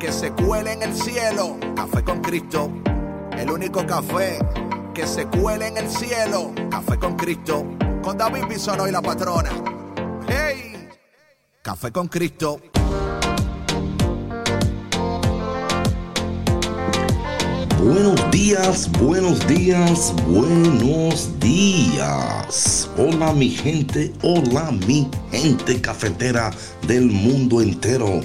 que se cuele en el cielo. Café con Cristo, el único café que se cuele en el cielo. Café con Cristo, con David Bisono y la patrona. ¡Hey! Café con Cristo. Buenos días, buenos días, buenos días. Hola mi gente, hola mi gente cafetera del mundo entero.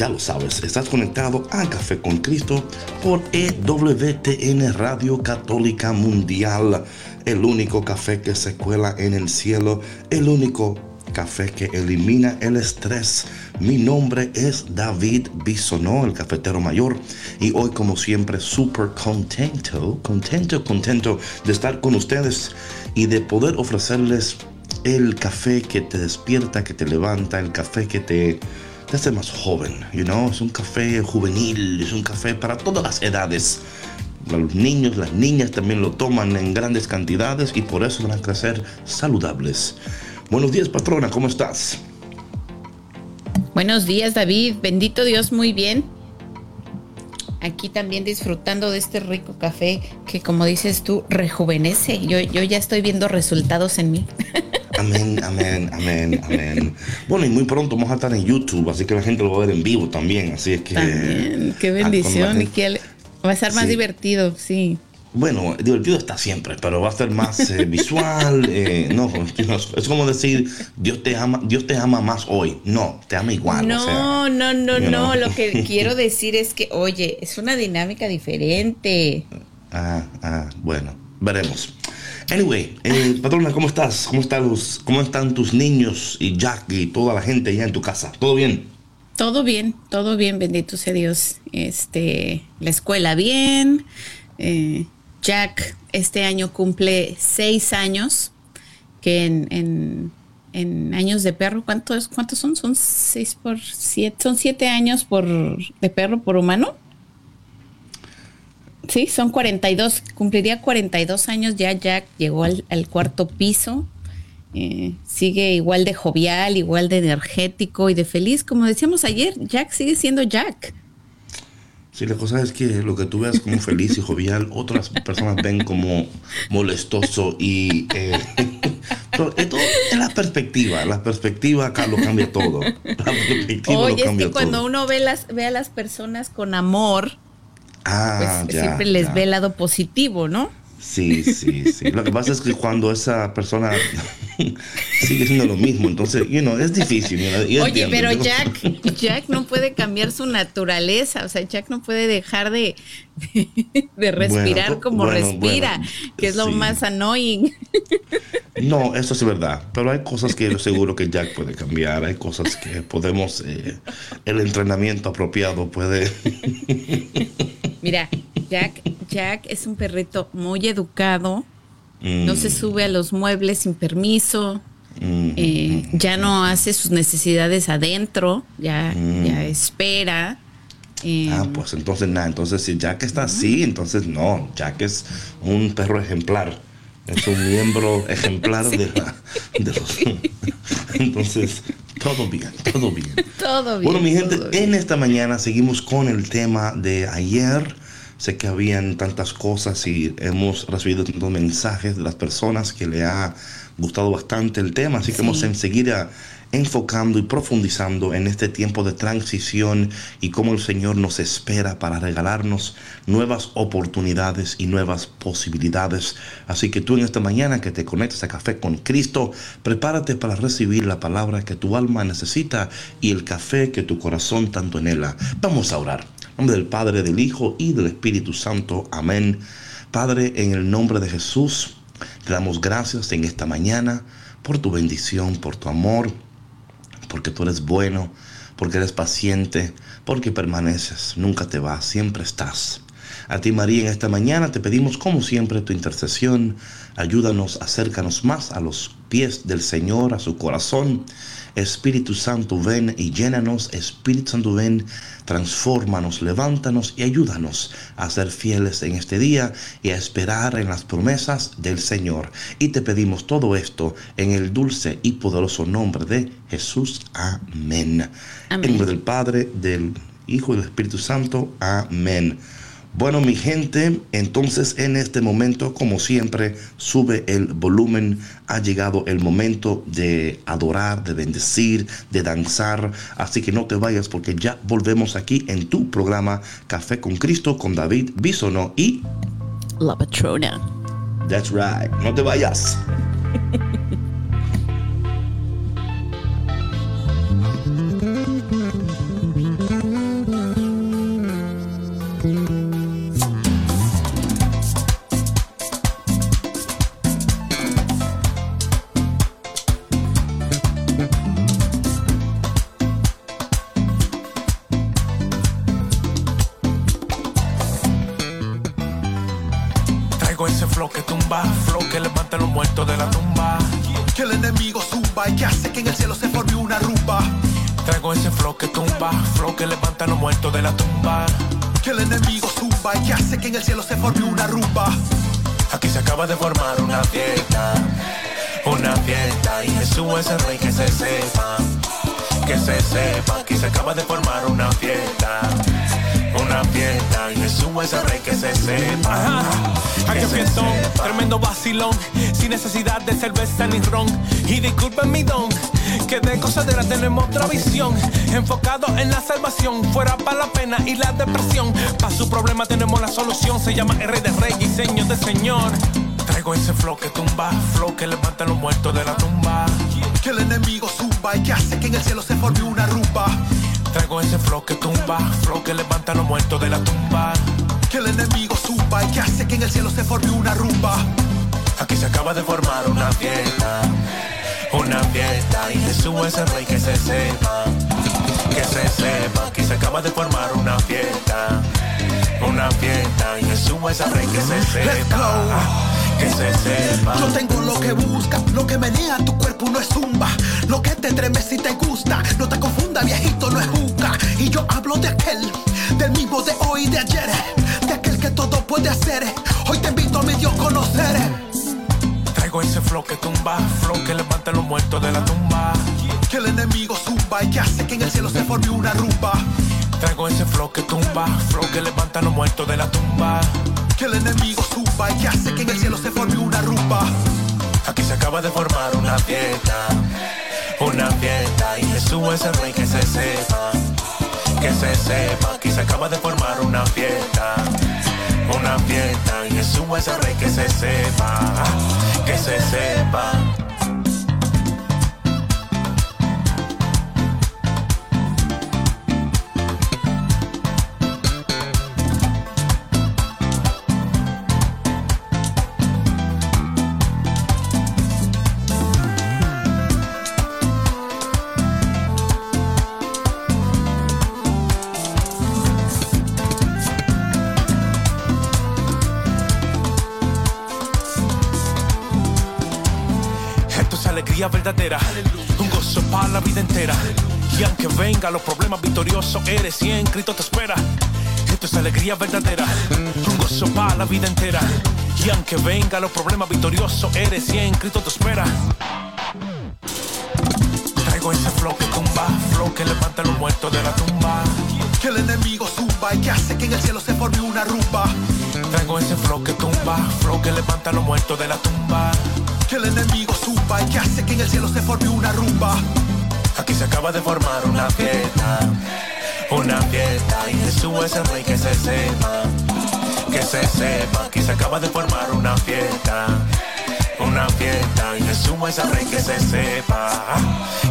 Ya lo sabes, estás conectado a Café con Cristo por EWTN Radio Católica Mundial, el único café que se cuela en el cielo, el único café que elimina el estrés. Mi nombre es David Bisonó, el cafetero mayor, y hoy como siempre súper contento, contento, contento de estar con ustedes y de poder ofrecerles el café que te despierta, que te levanta, el café que te hace más joven, you know, es un café juvenil, es un café para todas las edades. Los niños, las niñas también lo toman en grandes cantidades y por eso van a crecer saludables. Buenos días, patrona, ¿cómo estás? Buenos días, David. Bendito Dios, muy bien. Aquí también disfrutando de este rico café que, como dices tú, rejuvenece. Yo, yo ya estoy viendo resultados en mí. Amén, amén, amén, amén. Bueno, y muy pronto vamos a estar en YouTube, así que la gente lo va a ver en vivo también. Así es que. También, qué bendición. Y que va a ser más divertido, sí. Bueno, divertido está siempre, pero va a ser más eh, visual. Eh, no, es como decir, Dios te ama, Dios te ama más hoy. No, te ama igual. No, no, no, no. Lo que quiero decir es que, oye, es una dinámica diferente. Ah, ah, bueno, veremos. Anyway, eh, patrona, ¿cómo estás? ¿Cómo están, los, ¿Cómo están tus niños y Jack y toda la gente allá en tu casa? ¿Todo bien? Todo bien, todo bien, bendito sea Dios. Este, la escuela bien. Eh, Jack este año cumple seis años, que en, en, años de perro, ¿cuántos, ¿cuántos son? Son seis por siete, son siete años por de perro por humano. Sí, son 42, cumpliría 42 años ya, Jack llegó al, cuarto piso, eh, sigue igual de jovial, igual de energético y de feliz, como decíamos ayer, Jack sigue siendo Jack. Sí, la cosa es que lo que tú veas como feliz y jovial, otras personas ven como molestoso y... Eh, es la perspectiva, la perspectiva lo cambia todo. La perspectiva Oye, es que cuando uno ve, las, ve a las personas con amor, Ah, pues siempre les ve el lado positivo, ¿no? Sí, sí, sí. Lo que pasa es que cuando esa persona sigue siendo lo mismo, entonces, you know, es difícil. Oye, pero Jack, Jack no puede cambiar su naturaleza, o sea, Jack no puede dejar de, de, respirar como respira, que es lo más annoying. No, eso es verdad, pero hay cosas que yo seguro que Jack puede cambiar, hay cosas que podemos, eh, el entrenamiento apropiado puede... Mira, Jack, Jack es un perrito muy educado. No se mm. sube a los muebles sin permiso. Mm. Eh, ya no hace sus necesidades adentro. Ya, mm. ya espera. Eh, ah, pues entonces nada. Entonces, si Jack está así, entonces no. Jack es un perro ejemplar. Es un miembro ejemplar de, de los. entonces, todo bien, todo bien. Todo bien. Bueno, mi gente, en esta mañana seguimos con el tema de ayer. Sé que habían tantas cosas y hemos recibido tantos mensajes de las personas que le ha gustado bastante el tema, así que vamos a seguir enfocando y profundizando en este tiempo de transición y cómo el Señor nos espera para regalarnos nuevas oportunidades y nuevas posibilidades. Así que tú en esta mañana que te conectas a Café con Cristo, prepárate para recibir la palabra que tu alma necesita y el café que tu corazón tanto anhela. Vamos a orar nombre del Padre, del Hijo y del Espíritu Santo. Amén. Padre, en el nombre de Jesús, te damos gracias en esta mañana por tu bendición, por tu amor, porque tú eres bueno, porque eres paciente, porque permaneces, nunca te vas, siempre estás. A ti María en esta mañana te pedimos como siempre tu intercesión. Ayúdanos, acércanos más a los pies del Señor, a su corazón. Espíritu Santo, ven y llénanos. Espíritu Santo, ven, transfórmanos, levántanos y ayúdanos a ser fieles en este día y a esperar en las promesas del Señor. Y te pedimos todo esto en el dulce y poderoso nombre de Jesús. Amén. En nombre del Padre, del Hijo y del Espíritu Santo. Amén. Bueno, mi gente, entonces en este momento, como siempre, sube el volumen. Ha llegado el momento de adorar, de bendecir, de danzar. Así que no te vayas porque ya volvemos aquí en tu programa Café con Cristo con David Bisono y La Patrona. That's right. No te vayas. ese rey que se sepa, que se sepa que se acaba de formar una fiesta. Una fiesta y Jesús ese rey que se sepa. Aquí fiestón, tremendo vacilón, sin necesidad de cerveza ni ron. Y disculpen mi don, que de cosadera tenemos otra visión. Enfocado en la salvación, fuera para la pena y la depresión. Para su problema tenemos la solución, se llama rey de rey y señor de señor. Traigo ese flow que tumba, flow que levanta a los muertos de la tumba. Que el enemigo zumba y que hace que en el cielo se forme una rumba. Traigo ese flow que tumba, flow que levanta a los muertos de la tumba. Que el enemigo zumba y que hace que en el cielo se forme una rumba. Aquí se acaba de formar una fiesta, una fiesta y Jesús es el rey que se sepa, que se sepa. Aquí se acaba de formar una fiesta, una fiesta y Jesús es el rey que se sepa que se sepa. Yo tengo lo que busca, lo que menea tu cuerpo no es zumba. Lo que te treme si te gusta, no te confunda, viejito, no es juca. Y yo hablo de aquel, del mismo de hoy y de ayer, de aquel que todo puede hacer. Hoy te invito a mi Dios conocer. Traigo ese flow que tumba, flow que levanta a los muertos de la tumba. Que el enemigo zumba y que hace que en el cielo se forme una rumba. Traigo ese flow que tumba, flow que levanta a los muertos de la tumba que el enemigo suba y que hace que en el cielo se forme una rumba. Aquí se acaba de formar una fiesta, una fiesta y Jesús es el rey que se sepa, que se sepa. Aquí se acaba de formar una fiesta, una fiesta y Jesús es el rey que se sepa, que se sepa. Verdadera, un gozo para la vida entera. Y aunque venga los problemas victoriosos, eres y en Cristo te espera. Esto es alegría verdadera, un gozo para la vida entera. Y aunque venga los problemas victoriosos, eres y en Cristo te espera. Traigo ese flow que tumba, flow que levanta a los muertos de la tumba. Que el enemigo zumba y que hace que en el cielo se forme una rumba. Traigo ese flow que tumba, flow que levanta a los muertos de la tumba que el enemigo suba y que hace que en el cielo se forme una rumba. Aquí se acaba de formar una fiesta, una fiesta y Jesús es el rey que se sepa, que se sepa. Aquí se acaba de formar una fiesta, una fiesta y Jesús es el rey que se sepa,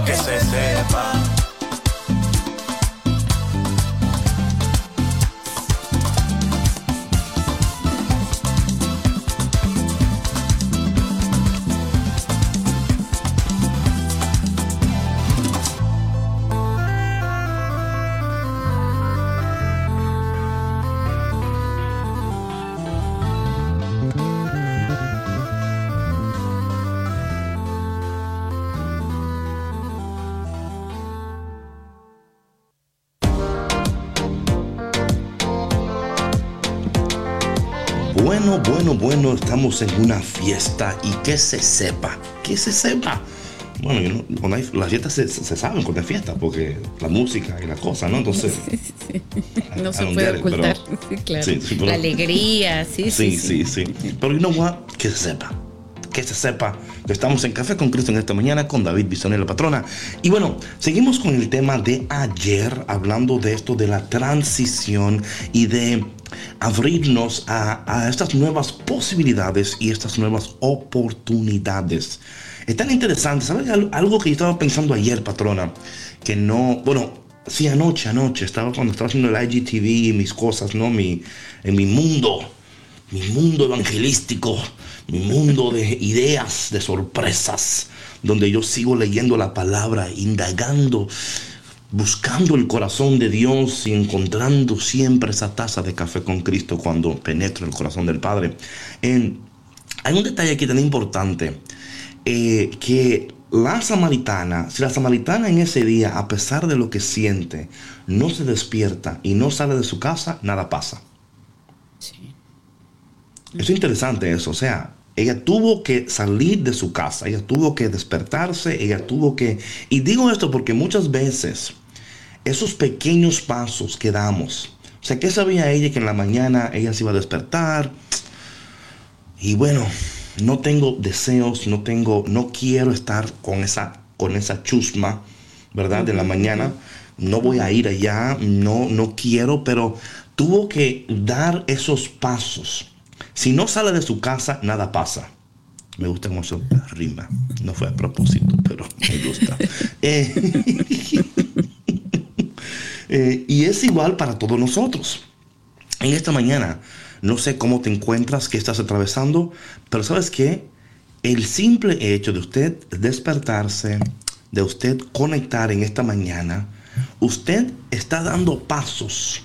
que se sepa. Bueno, estamos en una fiesta y que se sepa, que se sepa. Bueno, yo no- cuando hay, las fiestas se, se saben cuando hay fiesta, porque la música y las cosas, ¿no? Entonces, No I se don't puede get it, pero- ocultar. Sí, claro. Sí, sí, pero- La alegría, sí, sí. sí, sí, sí. Pero you know what? Que se sepa. Que se sepa que estamos en Café con Cristo en esta mañana con David Bisonel, la patrona. Y bueno, seguimos con el tema de ayer, hablando de esto de la transición y de abrirnos a, a estas nuevas posibilidades y estas nuevas oportunidades. Es tan interesante, ¿sabes? Al- Algo que yo estaba pensando ayer, patrona, que no, bueno, sí, anoche, anoche, estaba cuando estaba haciendo el IGTV y mis cosas, ¿no? Mi, en mi mundo, mi mundo evangelístico, mi mundo de ideas, de sorpresas, donde yo sigo leyendo la palabra, indagando, buscando el corazón de Dios y encontrando siempre esa taza de café con Cristo cuando penetro el corazón del Padre. En- hay un detalle aquí tan importante, eh, que la samaritana, si la samaritana en ese día, a pesar de lo que siente, no se despierta y no sale de su casa, nada pasa. Sí. Es interesante eso, o sea, ella tuvo que salir de su casa, ella tuvo que despertarse, ella tuvo que... Y digo esto porque muchas veces esos pequeños pasos que damos, o sea, ¿qué sabía ella que en la mañana ella se iba a despertar? Y bueno, no tengo deseos, no tengo, no quiero estar con esa, con esa chusma, ¿verdad? De la mañana. No voy a ir allá, no, no quiero, pero tuvo que dar esos pasos. Si no sale de su casa, nada pasa. Me gusta cómo eso rima. No fue a propósito, pero me gusta. Eh, eh, y es igual para todos nosotros. En esta mañana, no sé cómo te encuentras, qué estás atravesando, pero sabes qué? El simple hecho de usted despertarse, de usted conectar en esta mañana, usted está dando pasos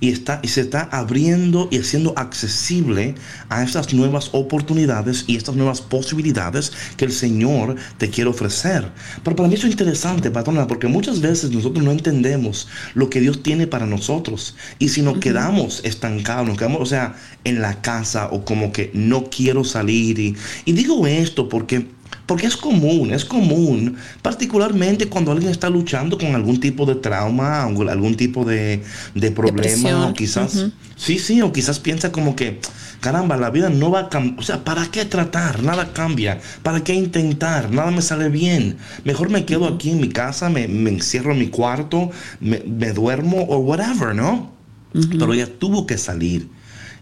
y, está, y se está abriendo y haciendo accesible a estas nuevas oportunidades y estas nuevas posibilidades que el Señor te quiere ofrecer. Pero para mí eso es interesante, patrona, porque muchas veces nosotros no entendemos lo que Dios tiene para nosotros. Y si nos quedamos estancados, nos quedamos, o sea, en la casa o como que no quiero salir. Y, y digo esto porque... Porque es común, es común, particularmente cuando alguien está luchando con algún tipo de trauma, algún algún tipo de, de problema, Depresión, o quizás, sí, sí, o quizás piensa como que, caramba, la vida no va a cambiar, o sea, ¿para qué tratar? Nada cambia, ¿para qué intentar? Nada me sale bien, mejor me quedo aquí en mi casa, me, me encierro en mi cuarto, me, me duermo o whatever, ¿no? Pero ella tuvo que salir.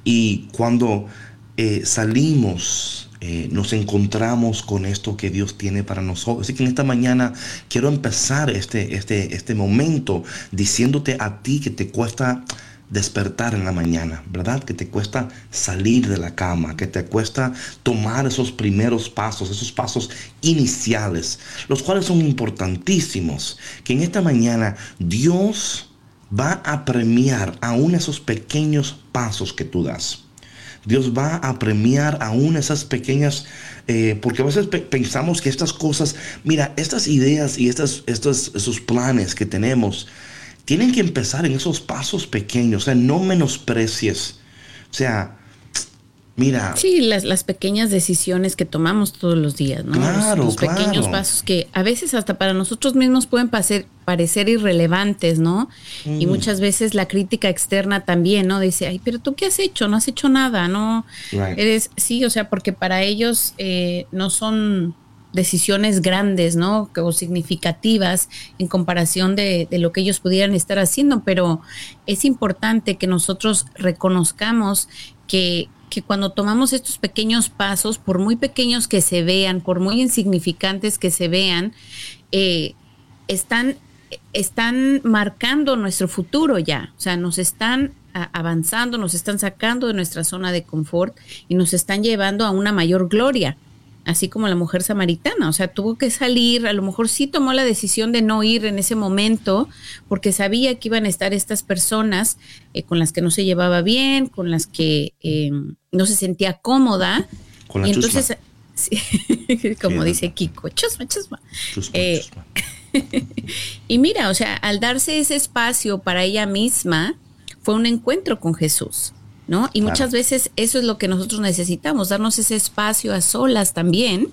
Y cuando eh, salimos, eh, nos encontramos con esto que Dios tiene para nosotros. Así que en esta mañana quiero empezar este, este, este momento diciéndote a ti que te cuesta despertar en la mañana, ¿verdad? Que te cuesta salir de la cama, que te cuesta tomar esos primeros pasos, esos pasos iniciales, los cuales son importantísimos. Que en esta mañana Dios va a premiar aún esos pequeños pasos que tú das. Dios va a premiar aún esas pequeñas, eh, porque a veces pe- pensamos que estas cosas, mira, estas ideas y estas, estos, esos planes que tenemos, tienen que empezar en esos pasos pequeños, o sea, no menosprecies. O sea, mira, Sí, las, las pequeñas decisiones que tomamos todos los días, ¿no? Los- Claro, los, pequeños claro. pasos que a veces hasta para nosotros mismos pueden parecer, parecer irrelevantes, ¿no? Y Mm. muchas veces la crítica externa también, ¿no? Dice, ay, pero tú qué has hecho, no has hecho nada, ¿no? Right. Eres, sí, o sea, porque para ellos eh, no son decisiones grandes, ¿no? O significativas en comparación de, de lo que ellos pudieran estar haciendo, pero es importante que nosotros reconozcamos que, que cuando tomamos estos pequeños pasos, por muy pequeños que se vean, por muy insignificantes que se vean, eh, están, están marcando nuestro futuro ya. O sea, nos están avanzando, nos están sacando de nuestra zona de confort y nos están llevando a una mayor gloria. Así como la mujer samaritana, o sea, tuvo que salir, a lo mejor sí tomó la decisión de no ir en ese momento, porque sabía que iban a estar estas personas eh, con las que no se llevaba bien, con las que eh, no se sentía cómoda. Con la y chusma. entonces, sí, como Sí, dice Kiko, chusma, chusma. chusma, Eh, chusma. Y mira, o sea, al darse ese espacio para ella misma, fue un encuentro con Jesús. ¿No? Y muchas veces eso es lo que nosotros necesitamos, darnos ese espacio a solas también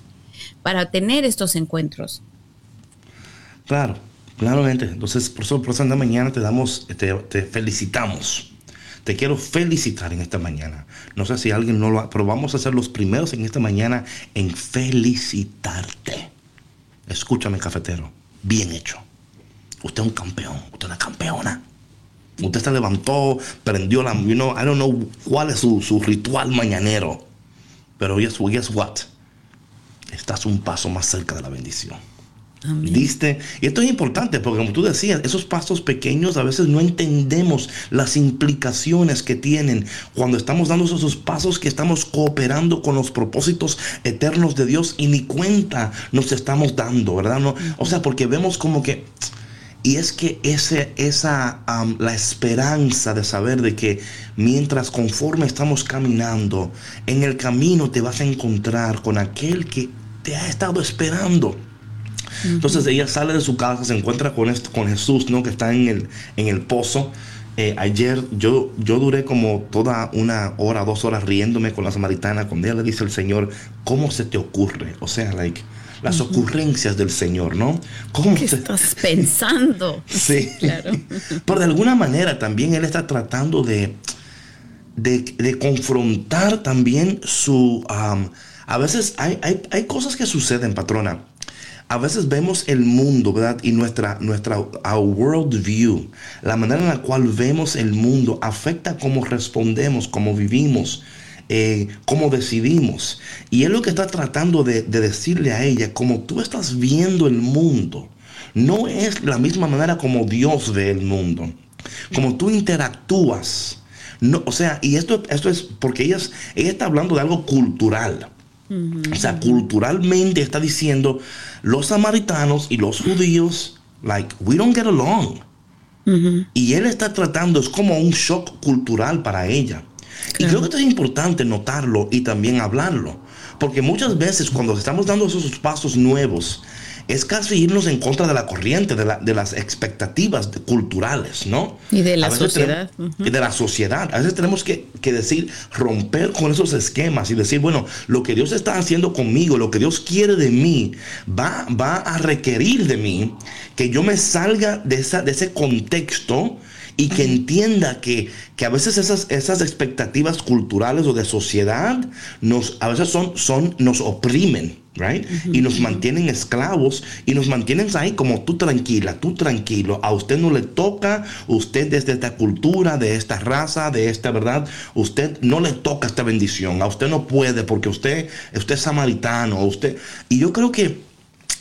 para tener estos encuentros. Claro, claramente. Entonces, por eso, por eso esta mañana te damos, te, felicitamos. Te quiero felicitar en esta mañana. No sé si alguien no lo ha, pero vamos a ser los primeros en esta mañana en felicitarte. Escúchame, cafetero. Bien hecho. Usted es un campeón. Usted es una campeona. Usted se levantó, prendió la. You know, I don't know cuál es su, su ritual mañanero. Pero guess, guess what? Estás un paso más cerca de la bendición. ¿Viste? Y esto es importante porque como tú decías, esos pasos pequeños a veces no entendemos las implicaciones que tienen cuando estamos dando esos pasos que estamos cooperando con los propósitos eternos de Dios y ni cuenta nos estamos dando, ¿verdad? No, o sea, porque vemos como que... Y es que ese, esa, la esperanza de saber de que mientras conforme estamos caminando, en el camino te vas a encontrar con aquel que te ha estado esperando. Entonces ella sale de su casa, se encuentra con, esto, con Jesús, ¿no? Que está en el, en el pozo. Eh, ayer yo, yo duré como toda una hora, dos horas riéndome con la samaritana cuando ella le dice al Señor, ¿cómo se te ocurre? O sea, like, las ocurrencias del Señor, ¿no? ¿Cómo ¿Qué estás pensando? sí. Claro. Pero de alguna manera también Él está tratando de, de, confrontar también su... a veces hay, hay, hay cosas que suceden, patrona a veces vemos el mundo, ¿verdad? Y nuestra, nuestra world view, la manera en la cual vemos el mundo afecta cómo respondemos, cómo vivimos, eh, cómo decidimos. Y es lo que está tratando de, decirle a ella, como tú estás viendo el mundo, no es la misma manera como Dios ve el mundo, como tú interactúas. No, o sea, y esto, esto es porque ella, ella está hablando de algo cultural. O sea, culturalmente está diciendo los samaritanos y los judíos, like, we don't get along. Y él está tratando, es como un shock cultural para ella. Y creo que esto es importante notarlo y también hablarlo. Porque muchas veces cuando estamos dando esos pasos nuevos, es casi irnos en contra de la corriente, de, de las expectativas culturales, ¿no? Y de la sociedad. Y de la sociedad. A veces tenemos que, que, decir, romper con esos esquemas y decir, bueno, lo que Dios está haciendo conmigo, lo que Dios quiere de mí, va, va a requerir de mí que yo me salga de, esa, de ese contexto y que entienda que, que, a veces esas, esas expectativas culturales o de sociedad nos, a veces son, son, nos oprimen. Right? Y nos mantienen esclavos y nos mantienen ahí como tú tranquila, tú tranquilo. A usted no le toca, usted desde esta cultura, de esta raza, de esta verdad, usted no le toca esta bendición. A usted no puede porque usted, usted es samaritano. Usted, y yo creo que,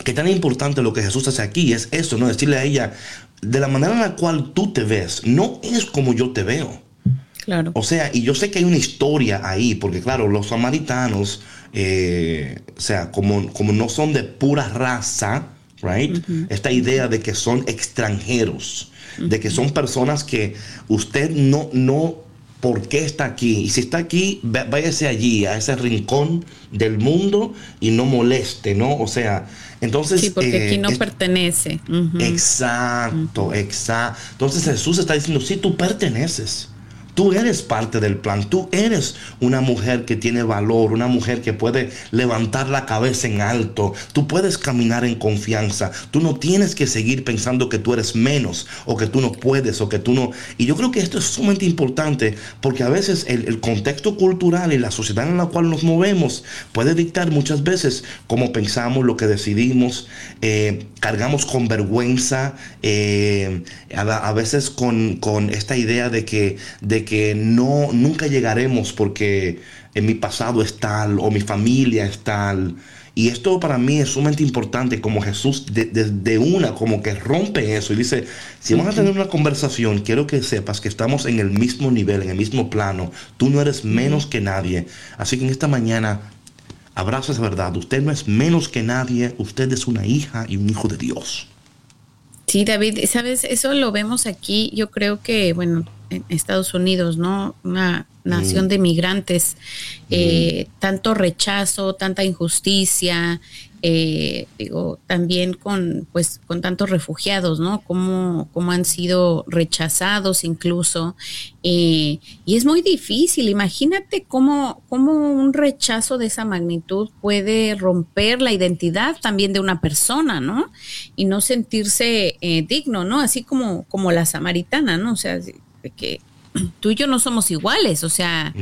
que tan importante lo que Jesús hace aquí es eso, ¿no? Decirle a ella, de la manera en la cual tú te ves, no es como yo te veo. Claro. O sea, y yo sé que hay una historia ahí, porque claro, los samaritanos, eh, o sea, como, como no son de pura raza, right? Esta idea de que son extranjeros, de que son personas que usted no, no, ¿por qué está aquí? Y si está aquí, váyase allí, a ese rincón del mundo y no moleste, ¿no? O sea, entonces... Sí, porque aquí no eh, pertenece. Exacto, exacto. Entonces Jesús está diciendo, sí, tú perteneces. Tú eres parte del plan, tú eres una mujer que tiene valor, una mujer que puede levantar la cabeza en alto, tú puedes caminar en confianza, tú no tienes que seguir pensando que tú eres menos o que tú no puedes o que tú no... Y yo creo que esto es sumamente importante porque a veces el, contexto cultural y la sociedad en la cual nos movemos puede dictar muchas veces cómo pensamos, lo que decidimos, eh, cargamos con vergüenza, eh, a, veces con, esta idea de que... que no, nunca llegaremos porque en mi pasado es tal o mi familia es tal. Y esto para mí es sumamente importante, como Jesús desde una como que rompe eso y dice, si vamos a tener una conversación, quiero que sepas que estamos en el mismo nivel, en el mismo plano, tú no eres menos que nadie. Así que en esta mañana, abraza esa verdad, usted no es menos que nadie, usted es una hija y un hijo de Dios. Sí, David, sabes, eso lo vemos aquí, yo creo que, bueno, en Estados Unidos, ¿no? Una nación de migrantes, eh, tanto rechazo, tanta injusticia, eh, digo, también con, pues, con tantos refugiados, ¿no? Cómo, cómo han sido rechazados incluso. Eh, y es muy difícil. Imagínate cómo, cómo un rechazo de esa magnitud puede romper la identidad también de una persona, ¿no? Y no sentirse eh, digno, ¿no? Así como, como la samaritana, ¿no? O sea, que tú y yo no somos iguales, o sea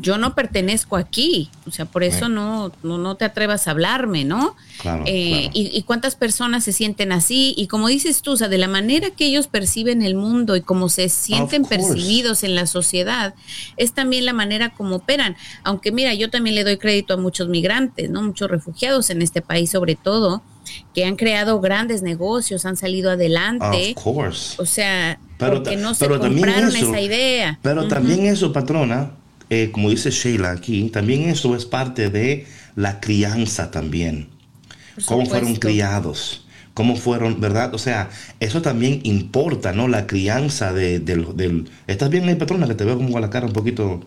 yo no pertenezco aquí, o sea, por eso no, no, te atrevas a hablarme, ¿no? Claro, eh, Y, cuántas personas se sienten así, y como dices tú, o sea, de la manera que ellos perciben el mundo y cómo se sienten percibidos en la sociedad, es también la manera como operan. Aunque mira, yo también le doy crédito a muchos migrantes, ¿no? Muchos refugiados en este país sobre todo, que han creado grandes negocios, han salido adelante. Of course. O sea, porque no se compraron esa idea. Pero también eso, patrona, eh, como dice Sheila aquí, también eso es parte de la crianza también. Cómo fueron criados, cómo fueron, ¿verdad? O sea, eso también importa, ¿no? La crianza de, del, del... ¿Estás bien patrona? Que te veo como a la cara un poquito...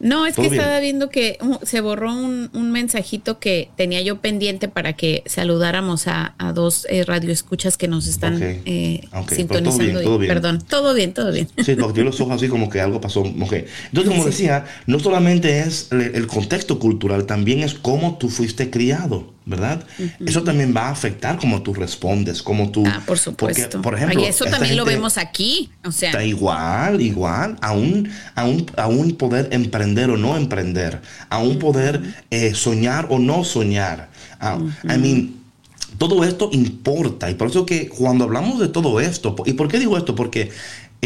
No, es que estaba viendo que uh, se borró un, mensajito que tenía yo pendiente para que saludáramos a, dos eh, radioescuchas que nos están eh, sintonizando. Todo bien, Perdón, todo bien, todo bien. Sí, porque yo los ojos así como que algo pasó. Okay. Entonces, como decía, no solamente es el contexto cultural, también es cómo tú fuiste criado. ¿Verdad? Eso también va a afectar cómo tú respondes, cómo tú... Ah, por supuesto. por ejemplo, eso también lo vemos aquí, o sea... Está igual, igual, aún, aún, aún poder emprender o no emprender, aún poder eh, soñar o no soñar. Ah, I mean, todo esto importa y por eso que cuando hablamos de todo esto, ¿y por qué digo esto? Porque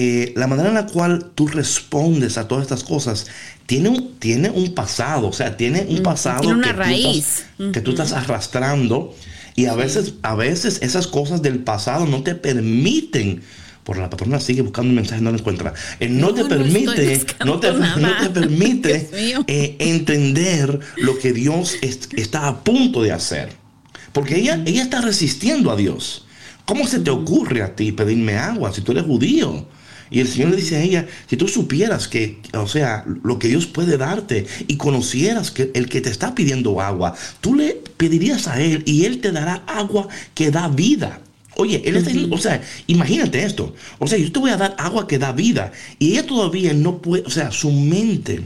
eh, la manera en la cual tú respondes a todas estas cosas tiene un, tiene un pasado, o sea, tiene un pasado una que, raíz. Tú estás, que tú estás arrastrando y a veces, a veces esas cosas del pasado no te permiten por la patrona sigue buscando un mensaje no lo encuentra eh, no, te permite no, te, permite eh, entender lo que Dios está a punto de hacer porque ella ella está resistiendo a Dios. Cómo se te ocurre a ti pedirme agua si tú eres judío y el Señor le dice a ella, si tú supieras que, o sea, lo que Dios puede darte y conocieras que el que te está pidiendo agua, tú le pedirías a Él y Él te dará agua que da vida. Oye, él está, o sea, imagínate esto. O sea, yo te voy a dar agua que da vida. Y ella todavía no puede, o sea, su mente,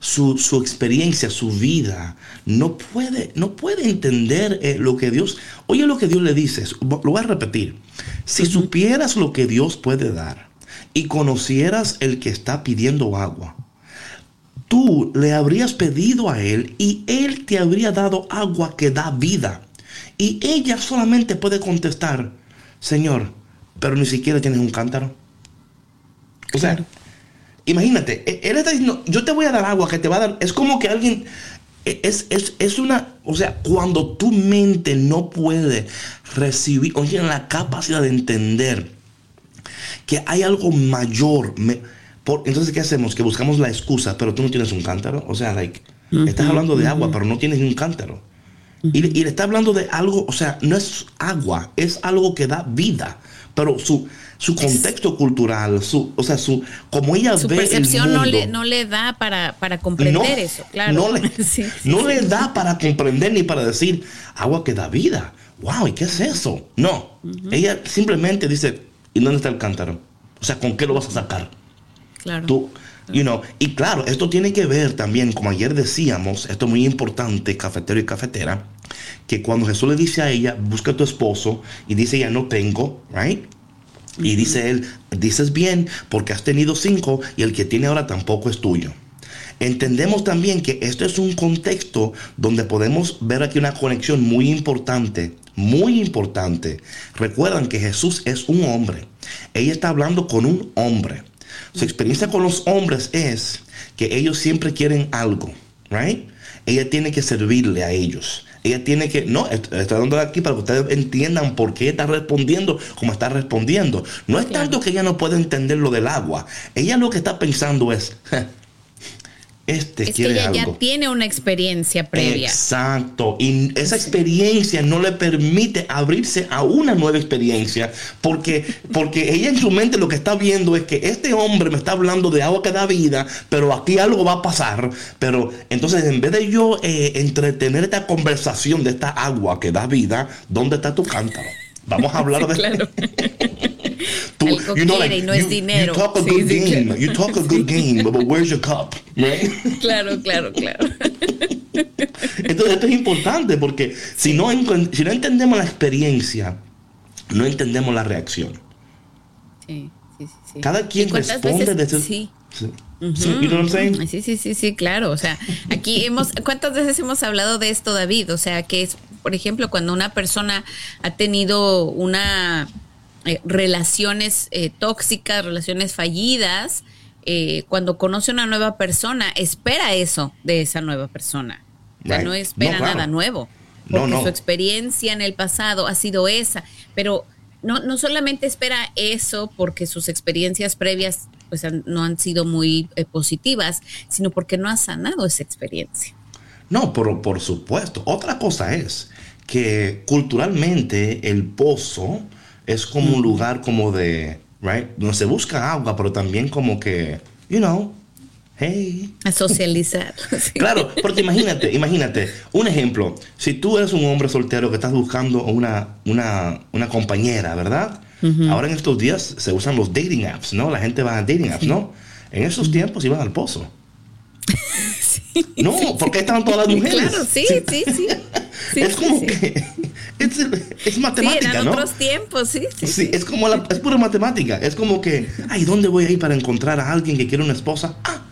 su, experiencia, su vida, no puede, no puede entender eh, lo que Dios, oye lo que Dios le dice, lo voy a repetir. Si supieras lo que Dios puede dar y conocieras el que está pidiendo agua, tú le habrías pedido a Él y Él te habría dado agua que da vida. Y ella solamente puede contestar, Señor, pero ni siquiera tienes un cántaro. O sea, imagínate, e, Él está diciendo, yo te voy a dar agua que te va a dar. Es como que alguien, e, es, es, una, o sea, cuando tu mente no puede recibir o tiene la capacidad de entender que hay algo mayor, por, entonces ¿qué hacemos? Que buscamos la excusa, pero tú no tienes un cántaro. O sea, like, estás hablando de agua, pero no tienes un cántaro. y, y, le está hablando de algo, o sea, no es agua, es algo que da vida. Pero su, su contexto cultural, su, o sea, su, como ella su ve percepción no, le, no le da para, para comprender eso, claro. No le, no le da para comprender ni para decir agua que da vida. Wow, ¿y qué es eso? No, ella simplemente dice, ¿y dónde está el cántaro? O sea, ¿con qué lo vas a sacar? Claro. Tú, you know, y claro, esto tiene que ver también, como ayer decíamos, esto es muy importante, cafetero y cafetera, que cuando Jesús le dice a ella, busca a tu esposo, y dice ella, no tengo, right? Y dice él, dices bien porque has tenido cinco y el que tiene ahora tampoco es tuyo. Entendemos también que esto es un contexto donde podemos ver aquí una conexión muy importante, muy importante. Recuerdan que Jesús es un hombre. Ella está hablando con un hombre. Su experiencia con los hombres es que ellos siempre quieren algo, right? Ella tiene que servirle a ellos. Ella tiene que, no, está dando aquí para que ustedes entiendan por qué está respondiendo como está respondiendo. No es tanto que ella no puede entender lo del agua. Ella lo que está pensando es, este Es que quiere ella algo. ya tiene una experiencia previa. Exacto. Y esa experiencia no le permite abrirse a una nueva experiencia porque, porque ella en su mente lo que está viendo es que este hombre me está hablando de agua que da vida, pero aquí algo va a pasar. Pero entonces en vez de yo eh, entretener esta conversación de esta agua que da vida, ¿dónde está tu cántaro? Vamos a hablar de Claro. Tú- Algo quiere y no es dinero. You talk a Sí, good sí, game. claro. You talk a good game, but where's your cup? Right? Claro, claro, claro. Entonces esto es importante porque si no, si no entendemos la experiencia, no entendemos la reacción. Sí, sí, sí, sí. Cada quien ¿Y cuántas responde veces- desde Sí. Sí. Sí, you know what I'm saying? Sí, sí, sí, sí, claro. O sea, aquí hemos, ¿cuántas veces hemos hablado de esto, David? O sea, que es, por ejemplo, cuando una persona ha tenido una eh, relaciones eh, tóxicas, relaciones fallidas, eh, cuando conoce una nueva persona, espera eso de esa nueva persona. O sea, Right. no espera No, claro. nada nuevo. No, Porque no. su experiencia en el pasado ha sido esa. Pero no, no solamente espera eso porque sus experiencias previas pues han- no han sido muy eh, positivas, sino porque no ha sanado esa experiencia. No, por, por supuesto. Otra cosa es que culturalmente el pozo es como un lugar como de, right, donde se busca agua, pero también como que, you know, hey, A socializar. Sí. Claro, porque imagínate, imagínate, un ejemplo, si tú eres un hombre soltero que estás buscando una, una, una compañera, ¿verdad? Ahora en estos días se usan los dating apps, ¿no? La gente va a dating apps, ¿no? En esos tiempos iban al pozo. no, porque ahí estaban todas las mujeres. Claro, sí, sí, sí. Sí, es sí, como sí. que es, es Sí, matemática, eran ¿no? otros tiempos, sí, sí. Sí, es como la, es pura matemática. Es como que, ay, ¿dónde voy a ir para encontrar a alguien que quiere una esposa? Ah,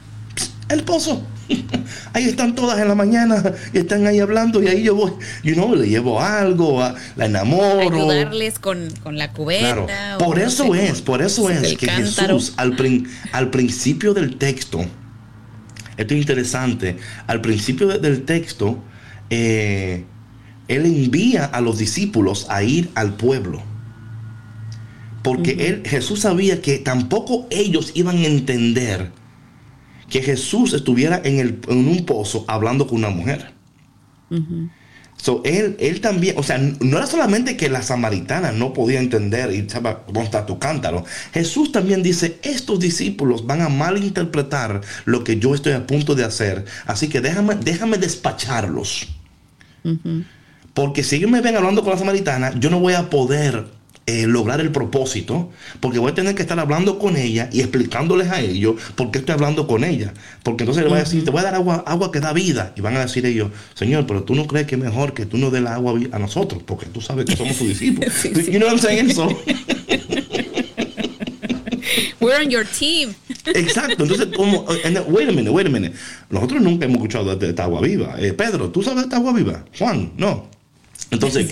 el pozo. Ahí están todas en la mañana y están ahí hablando y ahí yo voy, you know, le llevo algo, a- la enamoro. Ayudarles con, con la cubeta. Claro. Por no eso sé, es, por eso es que cántaro. Jesús al, prin- al principio del texto, esto es interesante, al principio de- del texto, eh, él envía a los discípulos a ir al pueblo. Porque él, Jesús sabía que tampoco ellos iban a entender que Jesús estuviera en, el, en un pozo hablando con una mujer. So, él, él también, o sea, no era solamente que la samaritana no podía entender y estaba, ¿dónde está tu cántaro? Jesús también dice, estos discípulos van a malinterpretar lo que yo estoy a punto de hacer, así que déjame, déjame despacharlos. Porque si ellos me ven hablando con la samaritana, yo no voy a poder eh, lograr el propósito, porque voy a tener que estar hablando con ella y explicándoles a ellos por qué estoy hablando con ella. Porque entonces le voy a decir, te voy a dar agua, agua que da vida. Y van a decir ellos, Señor, pero tú no crees que es mejor que tú nos des la agua a nosotros, porque tú sabes que somos tus discípulos. You know what I'm saying? So, We're on your team. Exacto, entonces, como, and then, wait a minute, wait a minute. Nosotros nunca hemos escuchado de esta agua viva. Eh, Pedro, ¿tú sabes de esta agua viva? Juan, no. Entonces,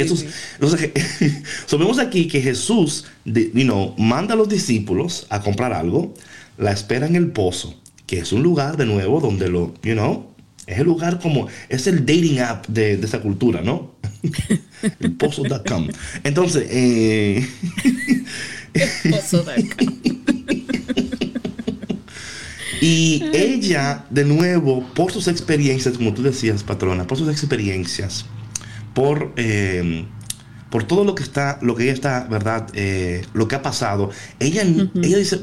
so, vemos aquí que Jesús, de- you know, manda a los discípulos a comprar algo, la espera en el pozo, que es un lugar de nuevo donde lo, you know, es el lugar como, es el dating app de, de esa cultura, ¿no? el pozo.com. Entonces, eh, Pozo de acá. Y ella, de nuevo, por sus experiencias, como tú decías, patrona, por sus experiencias, por, eh, por todo lo que está, lo que ella está, ¿verdad? Eh, lo que ha pasado, ella, ella dice,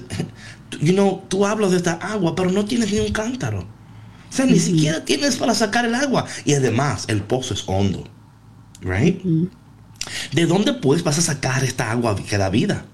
you know, tú hablas de esta agua, pero no tienes ni un cántaro. O sea, ni siquiera tienes para sacar el agua. Y además, el pozo es hondo. Right? ¿De dónde pues vas a sacar esta agua que da vida?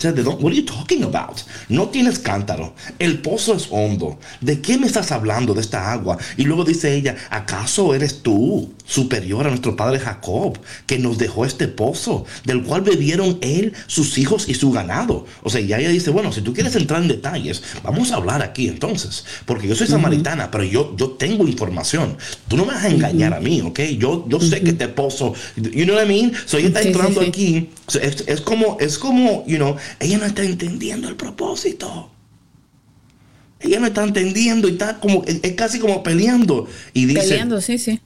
O sea, ¿de dónde? What are you talking about? No tienes cántaro. El pozo es hondo. ¿De qué me estás hablando de esta agua? Y luego dice ella, ¿acaso eres tú superior a nuestro padre Jacob, que nos dejó este pozo, del cual bebieron él, sus hijos y su ganado? O sea, y ella dice, bueno, si tú quieres entrar en detalles, vamos a hablar aquí entonces, porque yo soy samaritana, pero yo, yo tengo información. Tú no me vas a engañar a mí, ¿ok? Yo, yo sé que este pozo, you know what I mean? So ella está Sí, sí, entrando sí. aquí, so, es, es como, es como, you know, ella no está entendiendo el propósito. Ella no está entendiendo y está como, es, casi como peleando. Y dice, Peleando, sí, sí.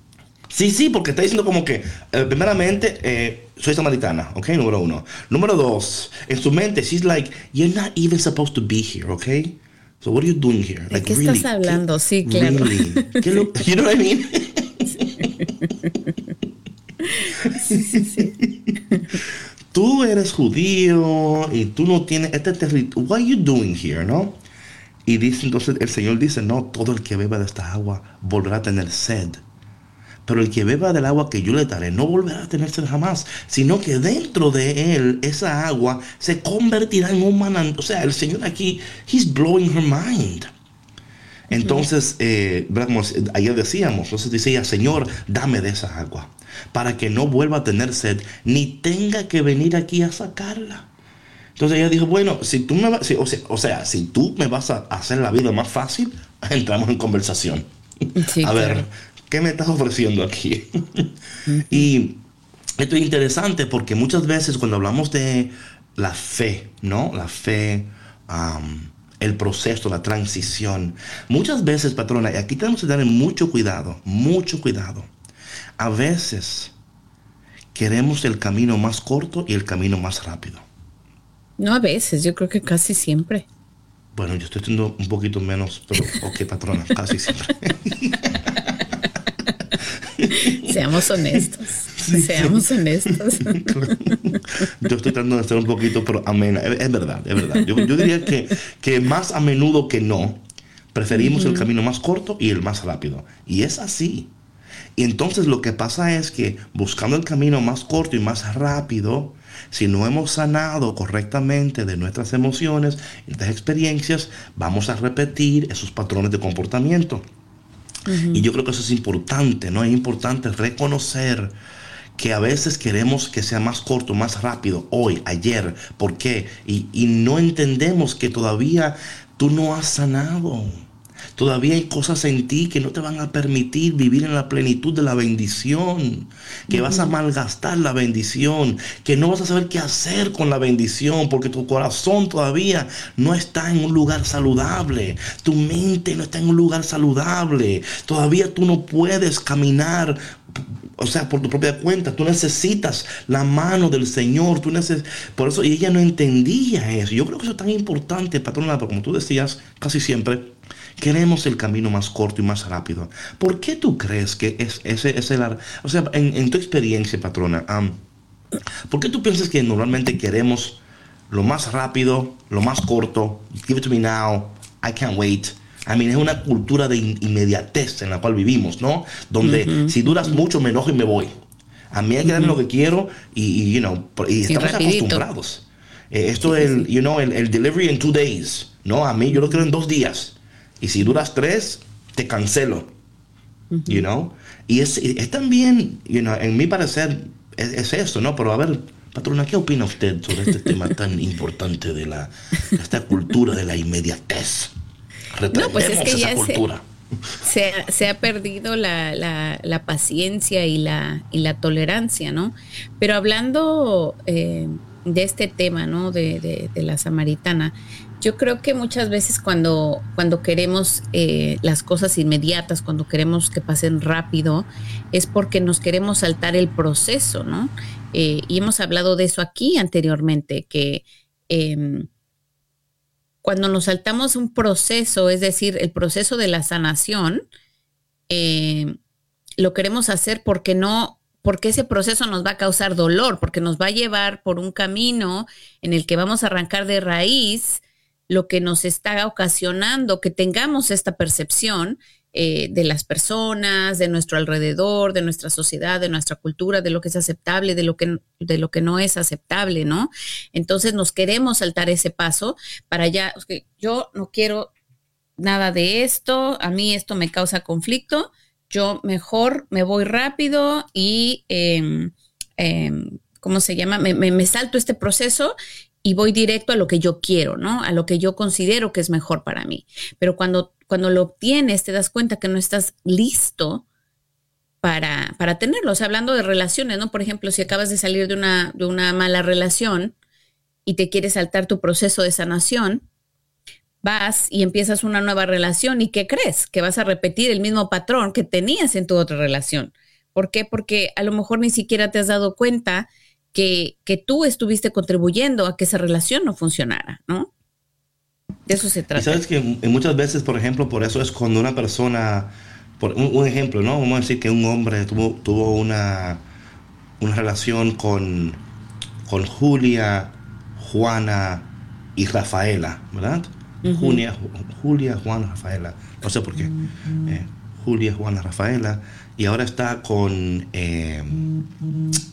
Sí, sí, porque está diciendo como que, eh, primeramente, eh, soy samaritana, ¿ok? Número uno. Número dos, en su mente, she's like, you're not even supposed to be here, ¿ok? So what are you doing here? ¿De qué estás hablando? Sí, claro. Really? ¿Qué lo, you know what I mean? Sí, sí, sí. tú eres judío y tú no tienes este territorio. What are you doing here, no? Y dice entonces el Señor dice, no, todo el que beba de esta agua volverá a tener sed. Pero el que beba del agua que yo le daré no volverá a tener sed jamás, sino que dentro de él esa agua se convertirá en un manantial. O sea, el Señor aquí, he's blowing her mind. Entonces, eh, ayer decíamos, entonces decía, Señor, dame de esa agua, para que no vuelva a tener sed, ni tenga que venir aquí a sacarla. Entonces ella dijo, bueno, si tú me vas, o, sea, si tú me vas a hacer la vida más fácil, entramos en conversación. a ver, ¿qué me estás ofreciendo aquí? y esto es interesante porque muchas veces cuando hablamos de la fe, ¿no? La fe, el proceso, la transición, muchas veces, patrona, y aquí tenemos que tener mucho cuidado, mucho cuidado. A veces queremos el camino más corto y el camino más rápido. No a veces, yo creo que casi siempre. Bueno, yo estoy teniendo un poquito menos, pero ok, patrona, casi siempre. Seamos honestos. Seamos honestos. yo estoy tratando de ser un poquito, pero amén. Es, verdad, es verdad. Yo, diría que, que más a menudo que no, preferimos el camino más corto y el más rápido. Y es así. Y entonces lo que pasa es que buscando el camino más corto y más rápido, si no hemos sanado correctamente de nuestras emociones y nuestras experiencias, vamos a repetir esos patrones de comportamiento. Y yo creo que eso es importante, ¿no? Es importante reconocer que a veces queremos que sea más corto, más rápido, hoy, ayer, ¿por qué? Y, y no entendemos que todavía tú no has sanado. Todavía hay cosas en ti que no te van a permitir vivir en la plenitud de la bendición, que vas a malgastar la bendición, que no vas a saber qué hacer con la bendición, porque tu corazón todavía no está en un lugar saludable, tu mente no está en un lugar saludable, todavía tú no puedes caminar o sea, por tu propia cuenta, tú necesitas la mano del Señor, tú necesitas, por eso, y ella no entendía eso. Yo creo que eso es tan importante, patrona, porque como tú decías casi siempre, Queremos el camino más corto y más rápido. ¿Por qué tú crees que es, ese es el... O sea, en, tu experiencia, patrona, ¿por qué tú piensas que normalmente queremos lo más rápido, lo más corto? Give it to me now. I can't wait. I mean, es una cultura de inmediatez en la cual vivimos, ¿no? Donde si duras mucho me enojo y me voy. A mí hay que darme lo que quiero y, you know, y estamos acostumbrados. Eh, esto es el, you know, el, el, delivery in two days. No, a mí yo lo quiero en dos días. Y si duras tres, te cancelo. You know? Y es, es también, you know, en mi parecer, es, eso, ¿no? Pero a ver, patrona, ¿qué opina usted sobre este tema tan importante de la, esta cultura de la inmediatez? No, pues es que ya cultura. Se, se, ha perdido la, la, la, paciencia y la, y la tolerancia, ¿no? Pero hablando eh, de este tema, ¿no? De, de, de la samaritana, yo creo que muchas veces cuando, cuando queremos eh, las cosas inmediatas, cuando queremos que pasen rápido, es porque nos queremos saltar el proceso, ¿no? Eh, y hemos hablado de eso aquí anteriormente, que em, cuando nos saltamos un proceso, es decir, el proceso de la sanación, em, lo queremos hacer porque no porque ese proceso nos va a causar dolor, porque nos va a llevar por un camino en el que vamos a arrancar de raíz lo que nos está ocasionando que tengamos esta percepción eh, de las personas, de nuestro alrededor, de nuestra sociedad, de nuestra cultura, de lo que es aceptable, de lo que, de lo que no es aceptable, ¿no? Entonces nos queremos saltar ese paso para ya, yo no quiero nada de esto, a mí esto me causa conflicto, yo mejor me voy rápido y, em, em, ¿cómo se llama? Me, me, salto este proceso y voy directo a lo que yo quiero, ¿no? A lo que yo considero que es mejor para mí. Pero cuando, cuando lo obtienes, te das cuenta que no estás listo para, para tenerlo. O sea, hablando de relaciones, ¿no? Por ejemplo, si acabas de salir de una, de una mala relación y te quieres saltar tu proceso de sanación, vas y empiezas una nueva relación y ¿qué crees? Que vas a repetir el mismo patrón que tenías en tu otra relación. ¿Por qué? Porque a lo mejor ni siquiera te has dado cuenta que, tú estuviste contribuyendo a que esa relación no funcionara, ¿no? De eso se trata. Y sabes que muchas veces, por ejemplo, por eso es cuando una persona, por un, ejemplo, ¿no? Vamos a decir que un hombre tuvo, tuvo una, una relación con, con Julia, Juana y Rafaela, ¿verdad? Julia, Julia, Juana, Rafaela. No sé por qué. Eh, Julia, Juana, Rafaela. Y ahora está con... Eh,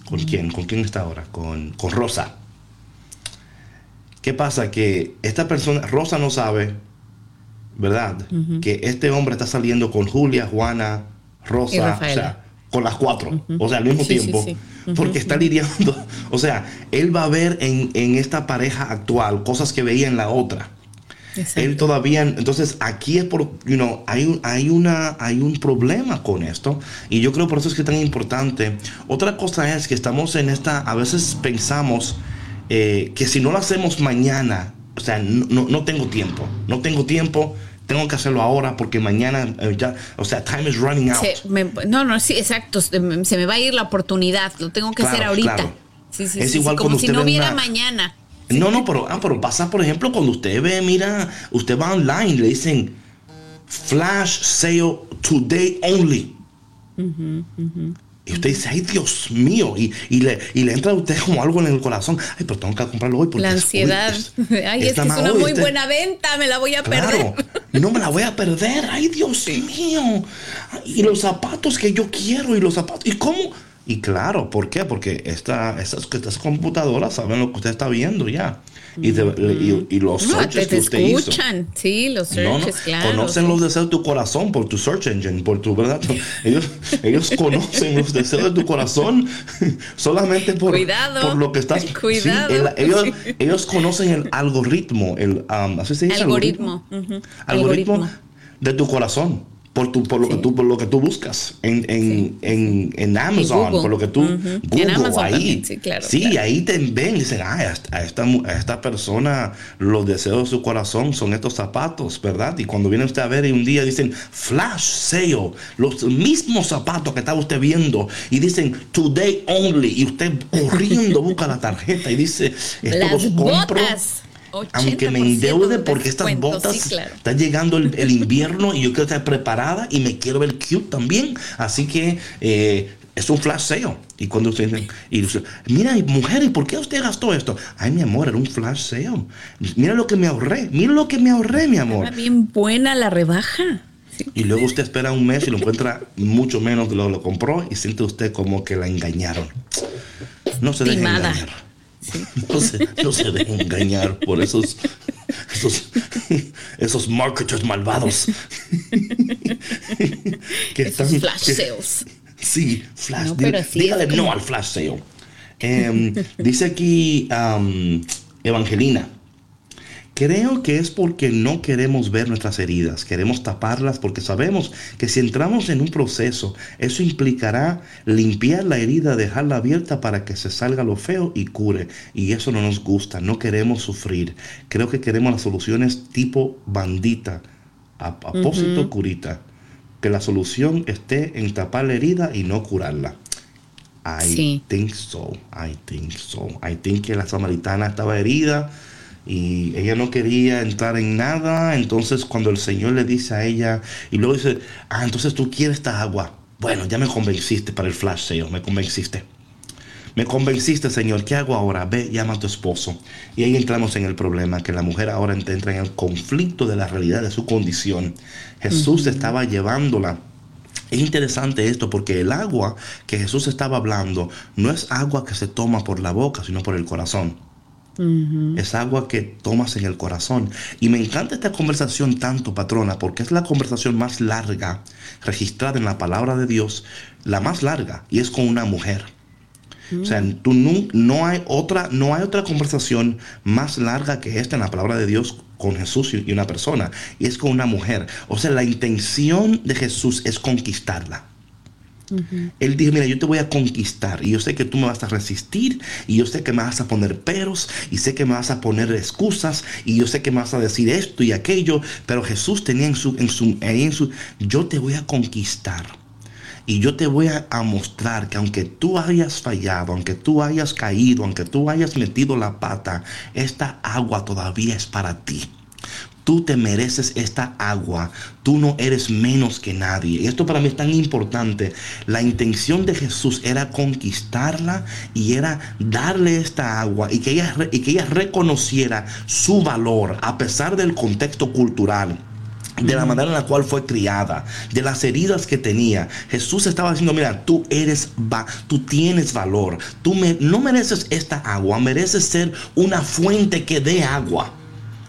¿Con quién? ¿Con quién está ahora? Con, con Rosa. ¿Qué pasa? Que esta persona, Rosa no sabe, ¿verdad? Que este hombre está saliendo con Julia, Juana, Rosa, o sea, con las cuatro, o sea, al mismo tiempo, porque está lidiando, o sea, él va a ver en, en, esta pareja actual cosas que veía en la otra. Él todavía, entonces aquí es por, you know, hay, hay, una, hay un problema con esto y yo creo por eso es que es tan importante. Otra cosa es que estamos en esta, a veces pensamos eh, que si no lo hacemos mañana, o sea, no, no, tengo tiempo, no tengo tiempo, tengo que hacerlo ahora porque mañana eh, ya, o sea, time is running out. no, no, sí, exacto, se me va a ir la oportunidad, lo tengo que hacer ahorita. Sí, sí, es igual como si no hubiera mañana. No, no, pero, ah, pero pasa, por ejemplo, cuando usted ve, mira, usted va online, le dicen flash sale today only. Y usted dice, ay Dios mío, y, le, entra a usted como algo en el corazón, ay, pero tengo que comprarlo hoy porque La ansiedad, ay, es que es una muy buena venta, me la voy a perder. No me la voy a perder, ay Dios mío. Y los zapatos que yo quiero, y los zapatos, ¿y cómo? Y claro, ¿por qué? Porque esta, estas, estas computadoras saben lo que usted está viendo ya. Y, y, los searches que usted escuchan. Sí, los searches, claro. Conocen los deseos de tu corazón por tu search engine, por tu verdad. Ellos, ellos conocen los deseos de tu corazón solamente por, por lo que estás. Cuidado. ellos, ellos conocen el algoritmo, el um, ¿así se dice? Algoritmo. algoritmo de tu corazón por, tu, por, lo que tú, por lo que tú buscas en, en, en, en Amazon, por lo que tú Google, ahí. sí, claro, sí ahí te ven y dicen, ah, a esta, a esta persona los deseos de su corazón son estos zapatos, ¿verdad? Y cuando viene usted a ver y un día dicen, flash sale, los mismos zapatos que estaba usted viendo y dicen, today only, y usted corriendo busca la tarjeta y dice, esto los compro. Botas aunque me endeude porque estas botas está llegando el, invierno y yo quiero estar preparada y me quiero ver cute también. Así que eh, es un flash sale. Y cuando usted y mira, mujer, ¿y por qué usted gastó esto? Ay, mi amor, era un flash sale. Mira lo que me ahorré, mira lo que me ahorré, mi amor. Está bien buena la rebaja. Y luego usted espera un mes y lo encuentra mucho menos de lo que lo compró y siente usted como que la engañaron. No se deje engañar. No, se, no se dejen engañar por esos, esos, esos marketers malvados. que están, flash sales. Sí, flash. No, dígale no al flash sale. Em, dice aquí um, Evangelina. Creo que es porque no queremos ver nuestras heridas, queremos taparlas porque sabemos que si entramos en un proceso, eso implicará limpiar la herida, dejarla abierta para que se salga lo feo y cure. Y eso no nos gusta, no queremos sufrir. Creo que queremos las soluciones tipo bandita, apósito curita. Que la solución esté en tapar la herida y no curarla. I think so, I think so. I think que la samaritana estaba herida y ella no quería entrar en nada. Entonces cuando el Señor le dice a ella y luego dice, ah, entonces tú quieres esta agua. Bueno, ya me convenciste para el flash Señor, me convenciste. Me convenciste, Señor, ¿qué hago ahora? Ve, llama a tu esposo. Y ahí entramos en el problema, que la mujer ahora entra en el conflicto de la realidad de su condición. Jesús estaba llevándola. Es interesante esto porque el agua que Jesús estaba hablando no es agua que se toma por la boca, sino por el corazón. Es agua que tomas en el corazón. Y me encanta esta conversación tanto, patrona, porque es la conversación más larga registrada en la palabra de Dios, la más larga, y es con una mujer. O sea, tú no, hay otra, no hay otra conversación más larga que esta en la palabra de Dios con Jesús y una persona, y es con una mujer. O sea, la intención de Jesús es conquistarla. Él dijo, mira, yo te voy a conquistar y yo sé que tú me vas a resistir y yo sé que me vas a poner peros y sé que me vas a poner excusas y yo sé que me vas a decir esto y aquello, pero Jesús tenía en su, en su, en su, yo te voy a conquistar. Y yo te voy a, a, mostrar que aunque tú hayas fallado, aunque tú hayas caído, aunque tú hayas metido la pata, esta agua todavía es para ti. Tú te mereces esta agua, tú no eres menos que nadie. Esto para mí es tan importante. La intención de Jesús era conquistarla y era darle esta agua y que ella, y que ella reconociera su valor a pesar del contexto cultural de la manera en la cual fue criada, de las heridas que tenía. Jesús estaba diciendo, mira, tú eres, va, tú tienes valor, tú me, no mereces esta agua, mereces ser una fuente que dé agua.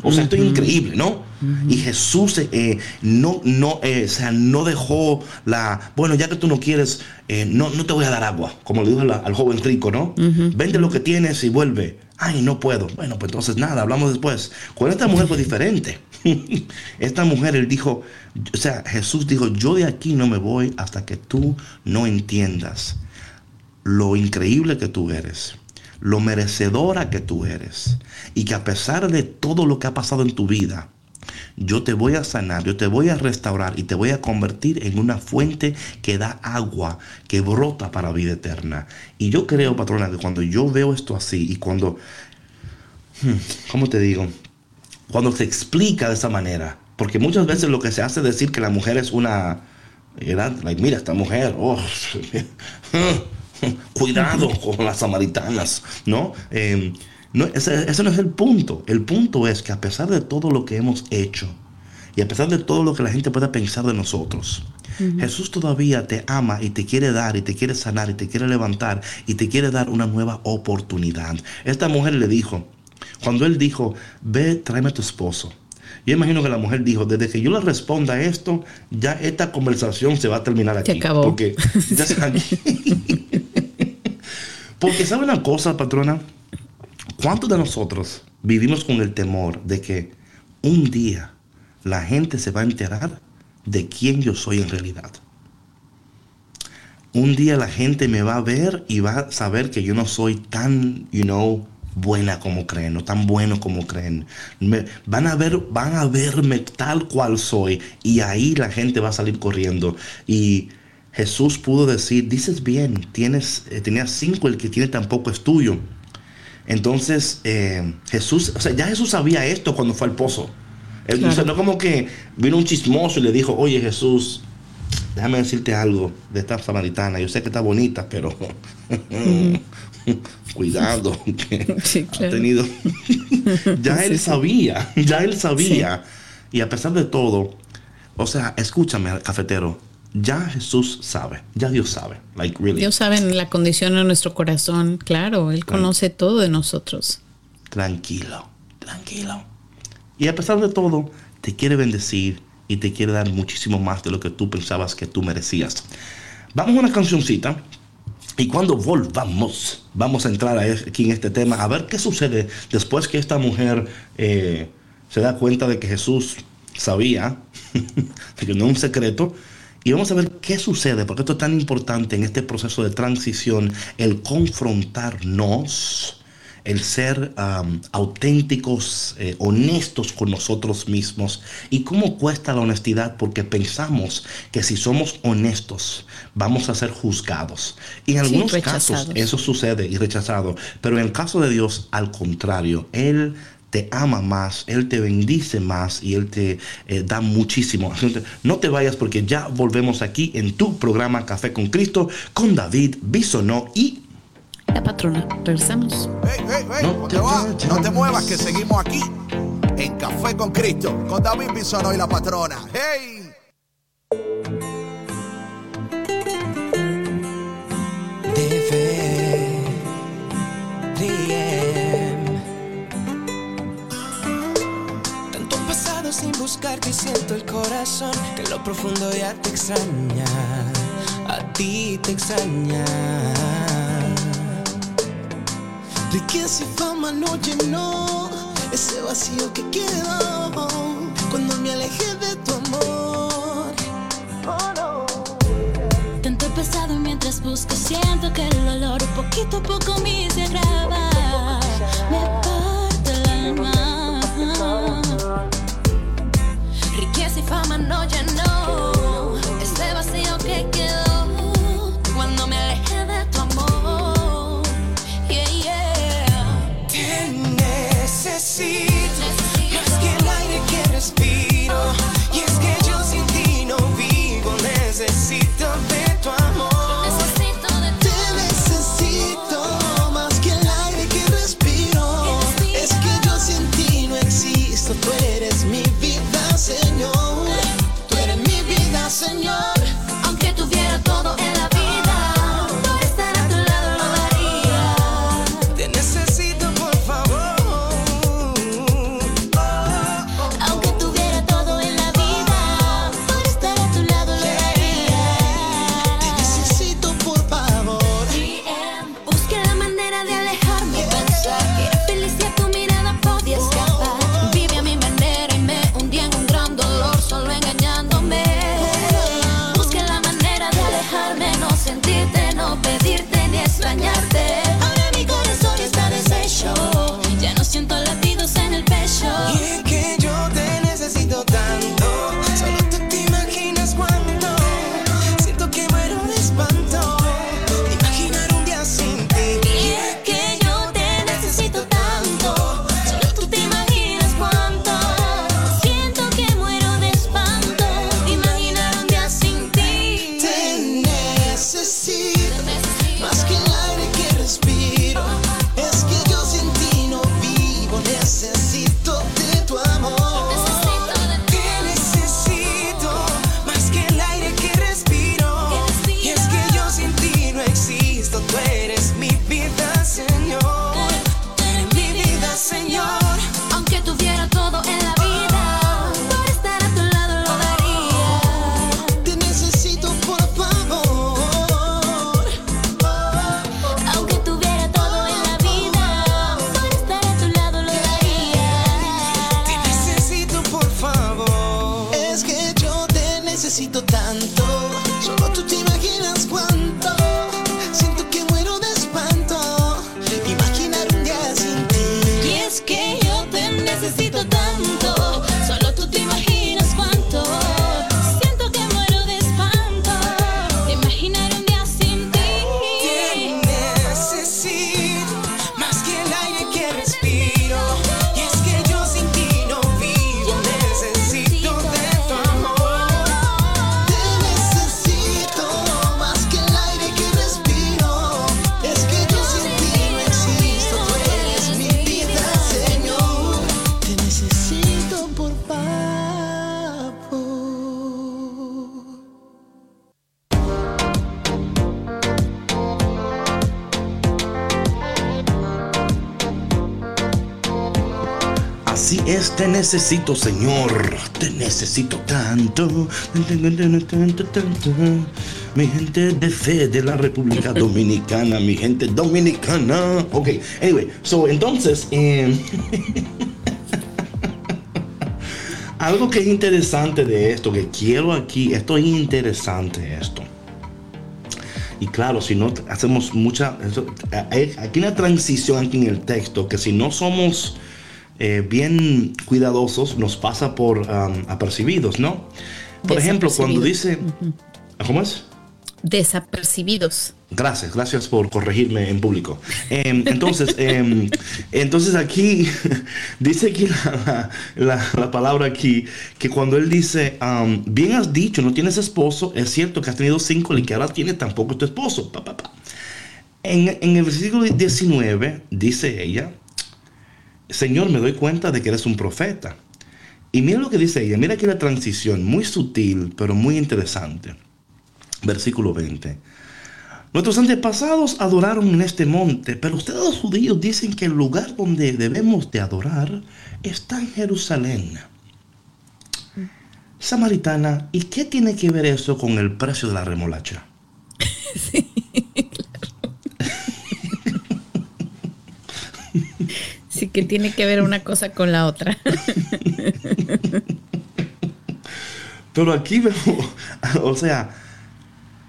O sea, esto es increíble, ¿no? Y Jesús eh, no, no, eh, o sea, no dejó la, bueno, ya que tú no quieres, eh, no, no te voy a dar agua, como le dijo al joven rico, ¿no? Vende lo que tienes y vuelve. Ay, no puedo. Bueno, pues entonces nada, hablamos después. Con esta mujer fue diferente. esta mujer, él dijo, o sea, Jesús dijo, yo de aquí no me voy hasta que tú no entiendas lo increíble que tú eres lo merecedora que tú eres. Y que a pesar de todo lo que ha pasado en tu vida, yo te voy a sanar, yo te voy a restaurar y te voy a convertir en una fuente que da agua, que brota para vida eterna. Y yo creo, patrona, que cuando yo veo esto así y cuando, hmm, ¿cómo te digo? Cuando se explica de esa manera, porque muchas veces lo que se hace es decir que la mujer es una, mira, esta mujer, oh, cuidado con las samaritanas, ¿no? Em, no ese, no es el punto. El punto es que a pesar de todo lo que hemos hecho y a pesar de todo lo que la gente pueda pensar de nosotros, Jesús todavía te ama y te quiere dar y te quiere sanar y te quiere levantar y te quiere dar una nueva oportunidad. Esta mujer le dijo, cuando él dijo, ve, tráeme a tu esposo. Yo imagino que la mujer dijo, desde que yo le responda esto, ya esta conversación se va a terminar aquí. Se acabó. Porque ya se Porque sabe una cosa, patrona, ¿cuántos de nosotros vivimos con el temor de que un día la gente se va a enterar de quién yo soy en realidad? Un día la gente me va a ver y va a saber que yo no soy tan, you know, buena como creen, no tan bueno como creen. van a ver, van a verme tal cual soy y ahí la gente va a salir corriendo y Jesús pudo decir, dices bien, tienes, eh, tenías cinco, el que tiene tampoco es tuyo. Entonces, eh, Jesús, o sea, ya Jesús sabía esto cuando fue al pozo. no como que vino un chismoso y le dijo, oye Jesús, déjame decirte algo de esta samaritana. Yo sé que está bonita, pero cuidado, que ha tenido. ya él sabía, ya él sabía. Y a pesar de todo, o sea, escúchame, cafetero, ya Jesús sabe, ya Dios sabe. Like, really. Dios sabe la condición de nuestro corazón, claro, Él conoce todo de nosotros. Tranquilo, tranquilo. Y a pesar de todo, te quiere bendecir y te quiere dar muchísimo más de lo que tú pensabas que tú merecías. Vamos a una cancioncita y cuando volvamos, vamos a entrar aquí en este tema a ver qué sucede después que esta mujer eh, se da cuenta de que Jesús sabía, de que no es un secreto, y vamos a ver qué sucede, porque esto es tan importante en este proceso de transición, el confrontarnos, el ser auténticos, eh, honestos con nosotros mismos. ¿Y cómo cuesta la honestidad? Porque pensamos que si somos honestos vamos a ser juzgados. Y en algunos casos eso sucede y rechazado, pero en el caso de Dios, al contrario, Él te ama más, Él te bendice más y Él te eh, da muchísimo. No te vayas porque ya volvemos aquí en tu programa Café con Cristo con David Bisonó y... La patrona, regresamos. no, te no te muevas que seguimos aquí en Café con Cristo con David Bisonó y la patrona. ¡Hey! Que siento el corazón que en lo profundo ya te extraña, a ti te extraña. Riqueza y fama no llenó ese vacío que quedó cuando me alejé de tu amor. Tanto pesado mientras busco, siento que el dolor poquito a poco me se agrava. Me parte el alma y fama no llenó ese vacío que quedó necesito, Señor. Te necesito tanto. Mi gente de fe de la República Dominicana, mi gente dominicana. Ok, anyway, so entonces, em, algo que es interesante de esto, que quiero aquí, esto es interesante esto. Y claro, si no hacemos mucha... eso- hay- Aquí una transición aquí en el texto, que si no somos eh, bien cuidadosos, nos pasa por um, apercibidos, ¿no? Por ejemplo, cuando dice... ¿Cómo es? Desapercibidos. Gracias, gracias por corregirme en público. Em, entonces, em, entonces aquí dice aquí la, la- la palabra aquí que cuando él dice, am, bien has dicho, no tienes esposo, es cierto que has tenido cinco y que ahora tienes tampoco tu esposo. Pa, pa, pa. En, en el versículo 19 dice ella, Señor, me doy cuenta de que eres un profeta. Y mira lo que dice ella, mira aquí la transición, muy sutil, pero muy interesante. Versículo 20. Nuestros antepasados adoraron en este monte, pero ustedes los judíos dicen que el lugar donde debemos de adorar está en Jerusalén. Samaritana, ¿y qué tiene que ver eso con el precio de la remolacha? Sí que tiene que ver una cosa con la otra. Pero aquí vemos, o sea,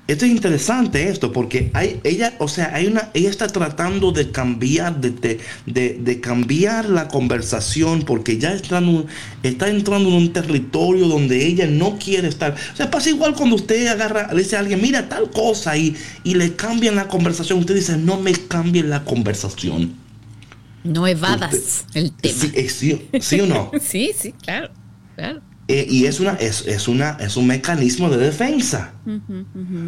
esto es interesante esto, porque hay, ella, o sea, hay una, ella está tratando de cambiar, de, de, de- de cambiar la conversación, porque ya está, en un- está entrando en un territorio donde ella no quiere estar. O sea, pasa igual cuando usted agarra, le dice a alguien, mira tal cosa, y, y le cambian la conversación. Usted dice, no me cambien la conversación. No evadas el tema. Sí, eh, sí, sí o no. Sí, sí, claro. claro. Eh, y es, una, es, es una, es un mecanismo de defensa.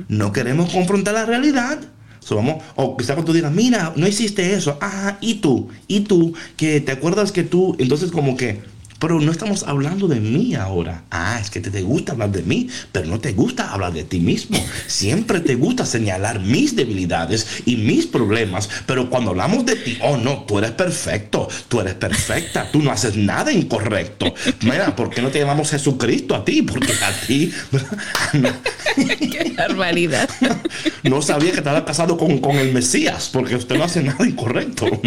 No queremos confrontar la realidad. So, vamos, o quizá cuando tú digas, mira, no hiciste eso. Ah, y tú, y tú, que te acuerdas que tú, entonces como que, pero no estamos hablando de mí ahora. Ah, es que te, te gusta hablar de mí, pero no te gusta hablar de ti mismo. Siempre te gusta señalar mis debilidades y mis problemas, pero cuando hablamos de ti, oh no, tú eres perfecto, tú eres perfecta, tú no haces nada incorrecto. Mira, ¿por qué no te llamamos Jesucristo a ti? Porque a ti no, Qué barbaridad. no sabía que estaba casado con, con el Mesías, porque usted no hace nada incorrecto.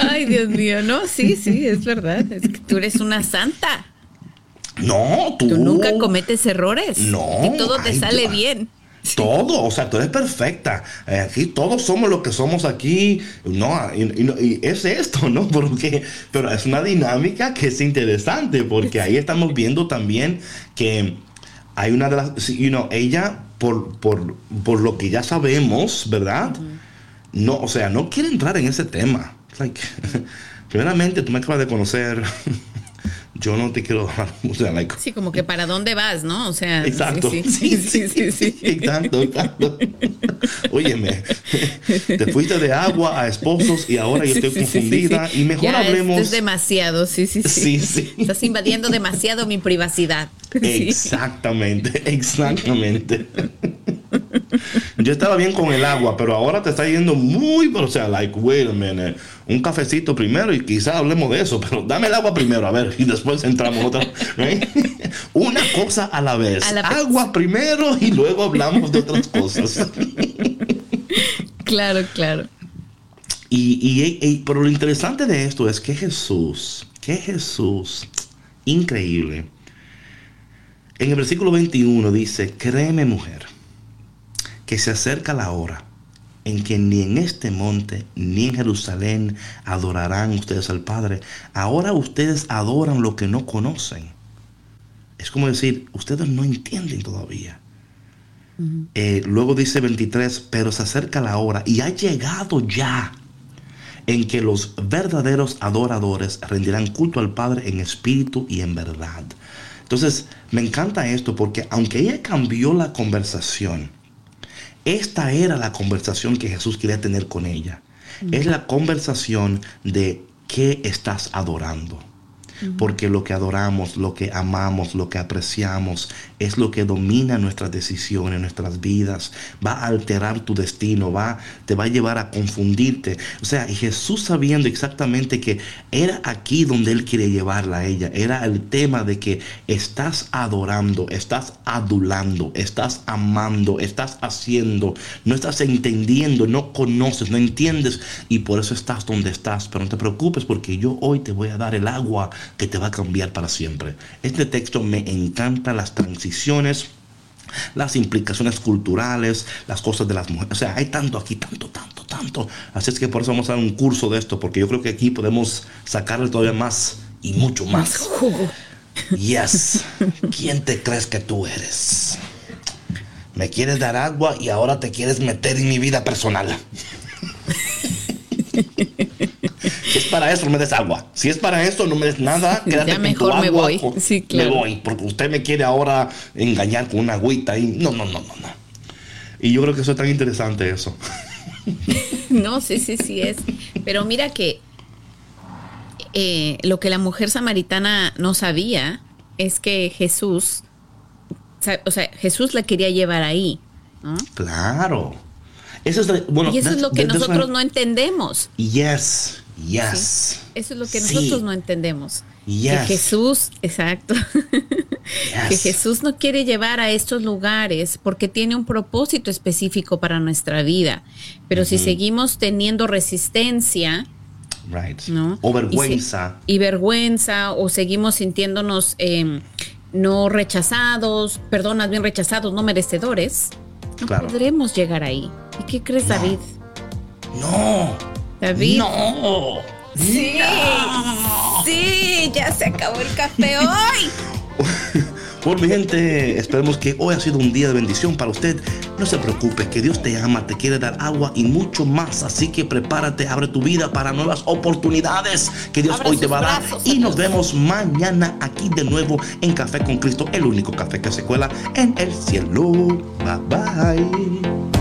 Ay, Dios mío, no, sí, sí, es verdad. Es que tú eres una santa. No, tú, Tú nunca cometes errores. No, Y todo te ay, sale Dios. bien. Todo, o sea, tú eres perfecta. Eh, Aquí todos somos lo que somos aquí. No, y, y- y es esto, ¿no? Porque, pero es una dinámica que es interesante porque ahí estamos viendo también que hay una de las, you know, ella por, por, por lo que ya sabemos, ¿verdad? No, o sea, no quiere entrar en ese tema. Like, primeramente, tú me acabas de conocer. Yo no te quiero dar, o sea, like, Sí, como que para dónde vas, ¿no? O sea, Exacto. sí, sí, sí, sí, sí. Exacto, exacto. Óyeme, te fuiste de agua a esposos y ahora yo estoy confundida. Y mejor Ya, hablemos. esto es demasiado, sí, sí, sí. Sí. Estás invadiendo demasiado mi privacidad. Exactamente, exactamente. Yo estaba bien con el agua, pero ahora te está yendo muy, pero, o sea, like, wait a minute. Un cafecito primero y quizás hablemos de eso, pero dame el agua primero, a ver, y después entramos otra. right? Una cosa a la vez. A la vez. agua primero y luego hablamos de otras cosas. Claro, claro. Y, y- y- pero lo interesante de esto es que Jesús, que Jesús, increíble. En el versículo 21 dice, créeme mujer, que se acerca la hora en que ni en este monte ni en Jerusalén adorarán ustedes al Padre. Ahora ustedes adoran lo que no conocen. Es como decir, ustedes no entienden todavía. Eh, luego dice 23, pero se acerca la hora y ha llegado ya en que los verdaderos adoradores rendirán culto al Padre en espíritu y en verdad. Entonces, me encanta esto porque aunque ella cambió la conversación, esta era la conversación que Jesús quería tener con ella. Es la conversación de qué estás adorando. Porque lo que adoramos, lo que amamos, lo que apreciamos, es lo que domina nuestras decisiones, nuestras vidas. Va a alterar tu destino, va, te va a llevar a confundirte. O sea, y Jesús sabiendo exactamente que era aquí donde Él quiere llevarla a ella. Era el tema de que estás adorando, estás adulando, estás amando, estás haciendo, no estás entendiendo, no conoces, no entiendes y por eso estás donde estás. Pero no te preocupes porque yo hoy te voy a dar el agua que te va a cambiar para siempre. Este texto me encanta las transiciones las implicaciones culturales, las cosas de las mujeres. O sea, hay tanto aquí, tanto, tanto, tanto. Así es que por eso vamos a dar un curso de esto, porque yo creo que aquí podemos sacarle todavía más y mucho más. Jugo. Yes. ¿Quién te crees que tú eres? Me quieres dar agua y ahora te quieres meter en mi vida personal. Si es para eso, no me des agua. Si es para eso, no me des nada. Quédate Ya con mejor tu me agua. voy. Con- Sí, claro. Me voy, porque usted me quiere ahora engañar con una agüita y no, no, no, no, no. Y yo creo que eso es tan interesante eso. No, sí, sí, sí es. Pero mira que eh, lo que la mujer samaritana no sabía es que Jesús, o sea, Jesús la quería llevar ahí. ¿no? Claro. Eso es, bueno, y eso es lo que nosotros no entendemos. Yes, yes. Eso es lo que Sí. nosotros no entendemos. Yes. Que Jesús, exacto, que Yes. Jesús no quiere llevar a estos lugares porque tiene un propósito específico para nuestra vida. Pero si seguimos teniendo resistencia, Right. ¿no? O Y, vergüenza. se- y vergüenza, o seguimos sintiéndonos eh, no rechazados, perdón, más bien rechazados, no merecedores, no Claro. podremos llegar ahí. ¿Y qué crees, No. David? No. David. No. Sí, sí, ya se acabó el café hoy. Bueno, mi gente, esperemos que hoy ha sido un día de bendición para usted. No se preocupe, que Dios te ama, te quiere dar agua y mucho más. Así que prepárate, abre tu vida para nuevas oportunidades que Dios hoy te va a dar. Y nos vemos mañana aquí de nuevo en Café con Cristo, el único café que se cuela en el cielo. Bye bye.